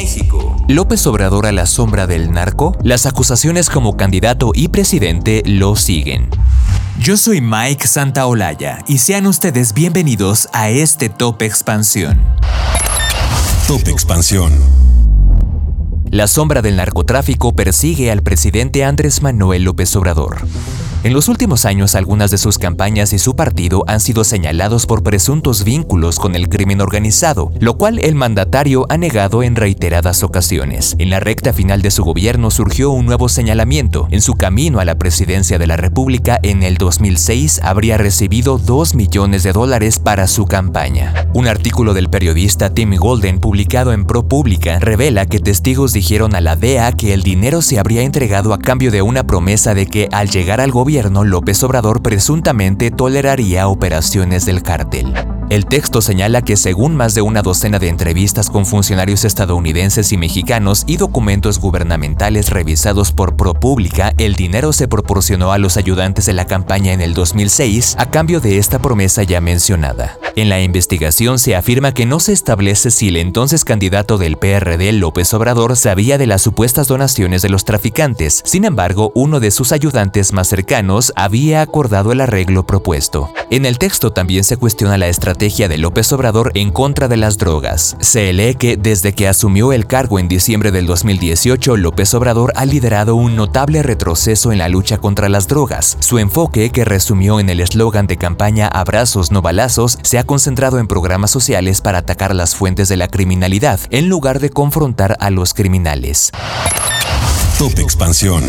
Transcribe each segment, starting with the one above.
México. López Obrador a la sombra del narco, las acusaciones como candidato y presidente lo siguen. Yo soy Mike Santaolalla y sean ustedes bienvenidos a este Top Expansión. Top Expansión. La sombra del narcotráfico persigue al presidente Andrés Manuel López Obrador. En los últimos años, algunas de sus campañas y su partido han sido señalados por presuntos vínculos con el crimen organizado, lo cual el mandatario ha negado en reiteradas ocasiones. En la recta final de su gobierno surgió un nuevo señalamiento. En su camino a la presidencia de la República en el 2006 habría recibido 2 millones de dólares para su campaña. Un artículo del periodista Tim Golden publicado en ProPublica revela que testigos dijeron a la DEA que el dinero se habría entregado a cambio de una promesa de que al llegar al gobierno López Obrador presuntamente toleraría operaciones del cártel. El texto señala que según más de una docena de entrevistas con funcionarios estadounidenses y mexicanos y documentos gubernamentales revisados por ProPublica, el dinero se proporcionó a los ayudantes de la campaña en el 2006 a cambio de esta promesa ya mencionada. En la investigación se afirma que no se establece si el entonces candidato del PRD, López Obrador, sabía de las supuestas donaciones de los traficantes. Sin embargo, uno de sus ayudantes más cercanos había acordado el arreglo propuesto. En el texto también se cuestiona la estrategia de López Obrador en contra de las drogas. Se lee que desde que asumió el cargo en diciembre del 2018, López Obrador ha liderado un notable retroceso en la lucha contra las drogas. Su enfoque, que resumió en el eslogan de campaña Abrazos no balazos, se ha concentrado en programas sociales para atacar las fuentes de la criminalidad, en lugar de confrontar a los criminales. Top Expansión.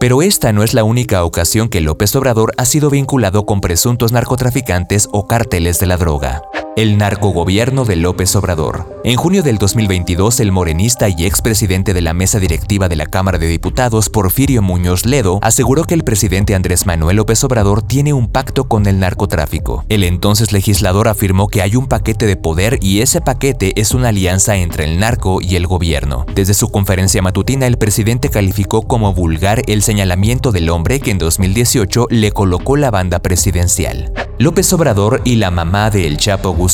Pero esta no es la única ocasión que López Obrador ha sido vinculado con presuntos narcotraficantes o cárteles de la droga el narcogobierno de López Obrador. En junio del 2022, el morenista y expresidente de la mesa directiva de la Cámara de Diputados, Porfirio Muñoz Ledo, aseguró que el presidente Andrés Manuel López Obrador tiene un pacto con el narcotráfico. El entonces legislador afirmó que hay un paquete de poder y ese paquete es una alianza entre el narco y el gobierno. Desde su conferencia matutina, el presidente calificó como vulgar el señalamiento del hombre que en 2018 le colocó la banda presidencial. López Obrador y la mamá de El Chapo.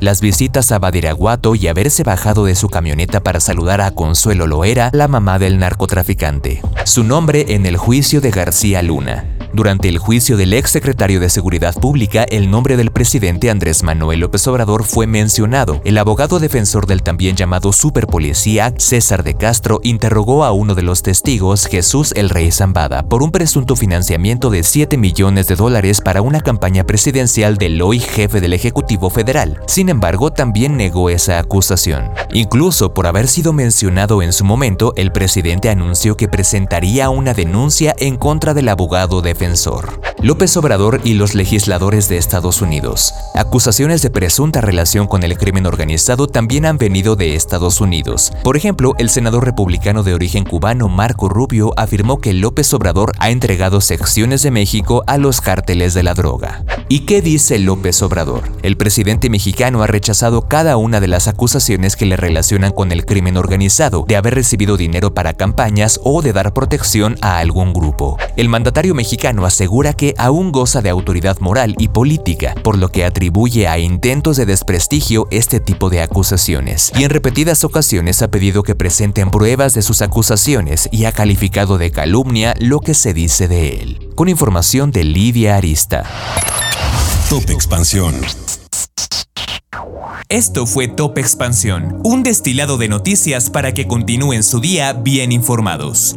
Las visitas a Badiraguato y haberse bajado de su camioneta para saludar a Consuelo Loera, la mamá del narcotraficante. Su nombre en el juicio de García Luna. Durante el juicio del ex secretario de Seguridad Pública, el nombre del presidente Andrés Manuel López Obrador fue mencionado. El abogado defensor del también llamado superpolicía, César de Castro, interrogó a uno de los testigos, Jesús el Rey Zambada, por un presunto financiamiento de 7 millones de dólares para una campaña presidencial del hoy jefe del Ejecutivo Federal. Sin embargo, también negó esa acusación. Incluso por haber sido mencionado en su momento, el presidente anunció que presentaría una denuncia en contra del abogado de defensor. López Obrador y los legisladores de Estados Unidos. Acusaciones de presunta relación con el crimen organizado también han venido de Estados Unidos. Por ejemplo, el senador republicano de origen cubano Marco Rubio afirmó que López Obrador ha entregado secciones de México a los cárteles de la droga. ¿Y qué dice López Obrador? El presidente mexicano ha rechazado cada una de las acusaciones que le relacionan con el crimen organizado, de haber recibido dinero para campañas o de dar protección a algún grupo. El mandatario mexicano asegura que aún goza de autoridad moral y política, por lo que atribuye a intentos de desprestigio este tipo de acusaciones. Y en repetidas ocasiones ha pedido que presenten pruebas de sus acusaciones y ha calificado de calumnia lo que se dice de él. Con información de Lidia Arista. Top Expansión. Esto fue Top Expansión, un destilado de noticias para que continúen su día bien informados.